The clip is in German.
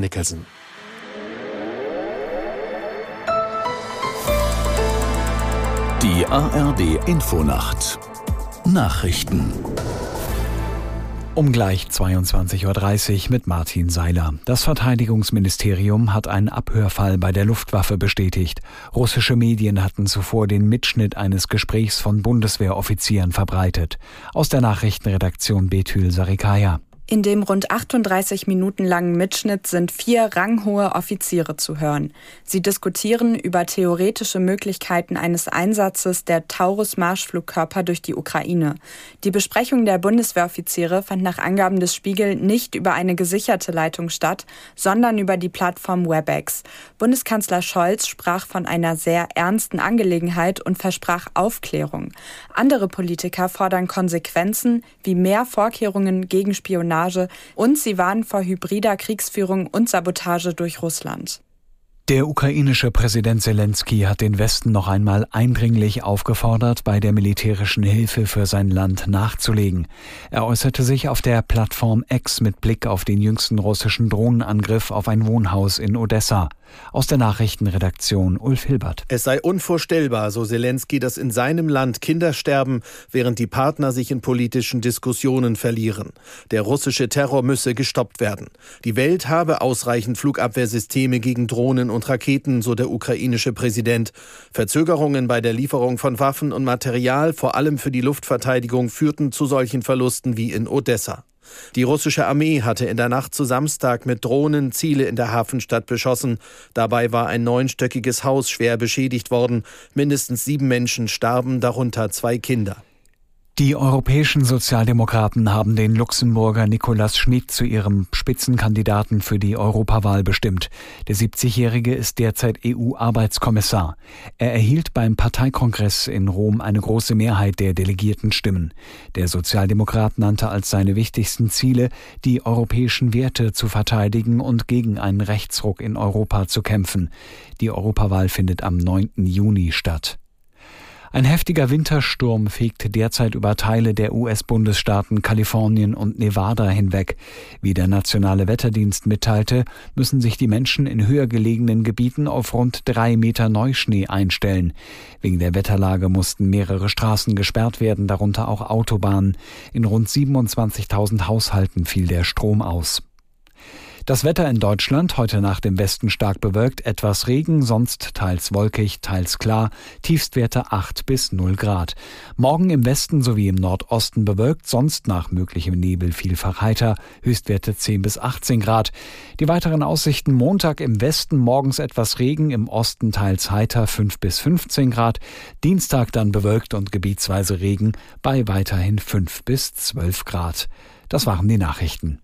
Nicholson. Die ARD Infonacht Nachrichten um gleich 22.30 Uhr mit Martin Seiler. Das Verteidigungsministerium hat einen Abhörfall bei der Luftwaffe bestätigt. Russische Medien hatten zuvor den Mitschnitt eines Gesprächs von Bundeswehroffizieren verbreitet. Aus der Nachrichtenredaktion Betül Sarikaya. In dem rund 38 Minuten langen Mitschnitt sind vier ranghohe Offiziere zu hören. Sie diskutieren über theoretische Möglichkeiten eines Einsatzes der Taurus-Marschflugkörper durch die Ukraine. Die Besprechung der Bundeswehroffiziere fand nach Angaben des Spiegel nicht über eine gesicherte Leitung statt, sondern über die Plattform WebEx. Bundeskanzler Scholz sprach von einer sehr ernsten Angelegenheit und versprach Aufklärung. Andere Politiker fordern Konsequenzen wie mehr Vorkehrungen gegen Spionage Spionage und sie warnen vor hybrider Kriegsführung und Sabotage durch Russland. Der ukrainische Präsident Zelensky hat den Westen noch einmal eindringlich aufgefordert, bei der militärischen Hilfe für sein Land nachzulegen. Er äußerte sich auf der Plattform X mit Blick auf den jüngsten russischen Drohnenangriff auf ein Wohnhaus in Odessa. Aus der Nachrichtenredaktion Ulf Hilbert. Es sei unvorstellbar, so Zelensky, dass in seinem Land Kinder sterben, während die Partner sich in politischen Diskussionen verlieren. Der russische Terror müsse gestoppt werden. Die Welt habe ausreichend Flugabwehrsysteme gegen Drohnen und Raketen, so der ukrainische Präsident. Verzögerungen bei der Lieferung von Waffen und Material, vor allem für die Luftverteidigung, führten zu solchen Verlusten wie in Odessa. Die russische Armee hatte in der Nacht zu Samstag mit Drohnen Ziele in der Hafenstadt beschossen. Dabei war ein neunstöckiges Haus schwer beschädigt worden. Mindestens sieben Menschen starben, darunter zwei Kinder. Die europäischen Sozialdemokraten haben den Luxemburger Nicolas Schmid zu ihrem Spitzenkandidaten für die Europawahl bestimmt. Der 70-Jährige ist derzeit EU-Arbeitskommissar. Er erhielt beim Parteikongress in Rom eine große Mehrheit der delegierten Stimmen. Der Sozialdemokrat nannte als seine wichtigsten Ziele, die europäischen Werte zu verteidigen und gegen einen Rechtsruck in Europa zu kämpfen. Die Europawahl findet am 9. Juni statt. Ein heftiger Wintersturm fegt derzeit über Teile der US-Bundesstaaten Kalifornien und Nevada hinweg. Wie der Nationale Wetterdienst mitteilte, müssen sich die Menschen in höher gelegenen Gebieten auf rund drei Meter Neuschnee einstellen. Wegen der Wetterlage mussten mehrere Straßen gesperrt werden, darunter auch Autobahnen. In rund 27.000 Haushalten fiel der Strom aus. Das Wetter in Deutschland heute Nacht im Westen stark bewölkt, etwas Regen, sonst teils wolkig, teils klar, Tiefstwerte 8 bis 0 Grad. Morgen im Westen sowie im Nordosten bewölkt, sonst nach möglichem Nebel vielfach heiter, Höchstwerte 10 bis 18 Grad. Die weiteren Aussichten Montag im Westen morgens etwas Regen, im Osten teils heiter 5 bis 15 Grad, Dienstag dann bewölkt und gebietsweise Regen bei weiterhin 5 bis 12 Grad. Das waren die Nachrichten.